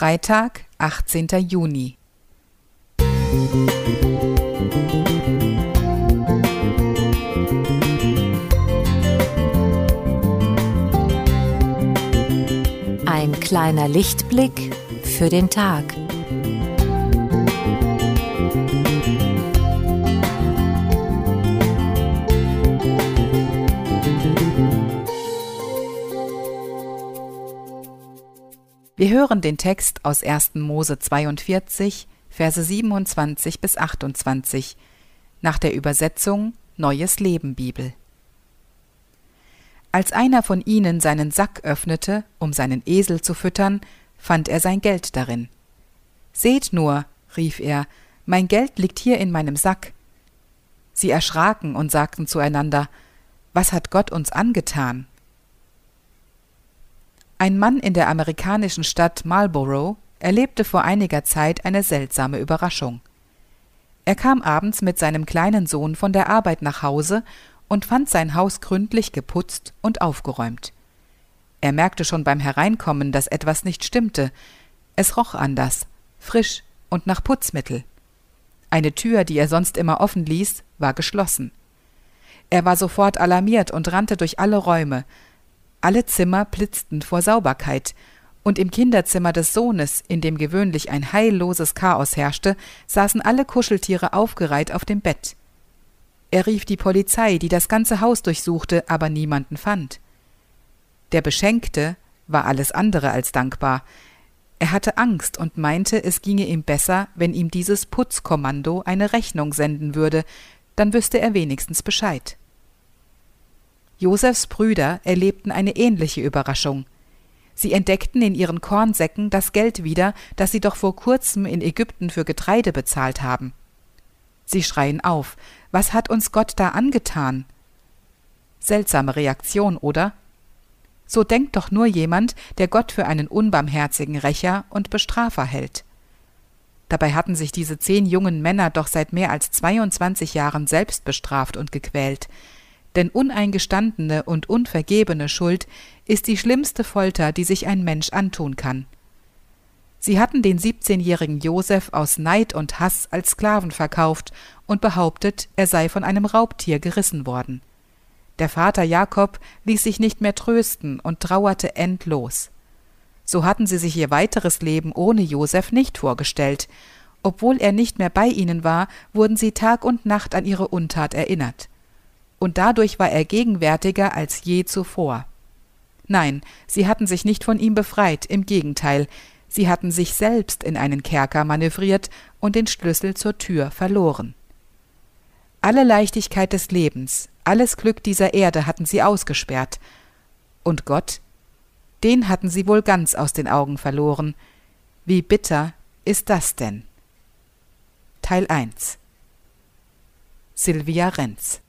Freitag, 18. Juni. Ein kleiner Lichtblick für den Tag. Wir hören den Text aus 1. Mose 42, Verse 27 bis 28 nach der Übersetzung Neues Leben Bibel. Als einer von ihnen seinen Sack öffnete, um seinen Esel zu füttern, fand er sein Geld darin. Seht nur, rief er, mein Geld liegt hier in meinem Sack. Sie erschraken und sagten zueinander, Was hat Gott uns angetan? Ein Mann in der amerikanischen Stadt Marlborough erlebte vor einiger Zeit eine seltsame Überraschung. Er kam abends mit seinem kleinen Sohn von der Arbeit nach Hause und fand sein Haus gründlich geputzt und aufgeräumt. Er merkte schon beim Hereinkommen, dass etwas nicht stimmte. Es roch anders, frisch und nach Putzmittel. Eine Tür, die er sonst immer offen ließ, war geschlossen. Er war sofort alarmiert und rannte durch alle Räume, alle Zimmer blitzten vor Sauberkeit, und im Kinderzimmer des Sohnes, in dem gewöhnlich ein heilloses Chaos herrschte, saßen alle Kuscheltiere aufgereiht auf dem Bett. Er rief die Polizei, die das ganze Haus durchsuchte, aber niemanden fand. Der Beschenkte war alles andere als dankbar. Er hatte Angst und meinte, es ginge ihm besser, wenn ihm dieses Putzkommando eine Rechnung senden würde, dann wüsste er wenigstens Bescheid. Josefs Brüder erlebten eine ähnliche Überraschung. Sie entdeckten in ihren Kornsäcken das Geld wieder, das sie doch vor kurzem in Ägypten für Getreide bezahlt haben. Sie schreien auf, was hat uns Gott da angetan? Seltsame Reaktion, oder? So denkt doch nur jemand, der Gott für einen unbarmherzigen Rächer und Bestrafer hält. Dabei hatten sich diese zehn jungen Männer doch seit mehr als 22 Jahren selbst bestraft und gequält denn uneingestandene und unvergebene Schuld ist die schlimmste Folter, die sich ein Mensch antun kann. Sie hatten den siebzehnjährigen Josef aus Neid und Hass als Sklaven verkauft und behauptet, er sei von einem Raubtier gerissen worden. Der Vater Jakob ließ sich nicht mehr trösten und trauerte endlos. So hatten sie sich ihr weiteres Leben ohne Josef nicht vorgestellt. Obwohl er nicht mehr bei ihnen war, wurden sie Tag und Nacht an ihre Untat erinnert und dadurch war er gegenwärtiger als je zuvor. Nein, sie hatten sich nicht von ihm befreit, im Gegenteil, sie hatten sich selbst in einen Kerker manövriert und den Schlüssel zur Tür verloren. Alle Leichtigkeit des Lebens, alles Glück dieser Erde hatten sie ausgesperrt. Und Gott? Den hatten sie wohl ganz aus den Augen verloren. Wie bitter ist das denn? Teil 1 Silvia Renz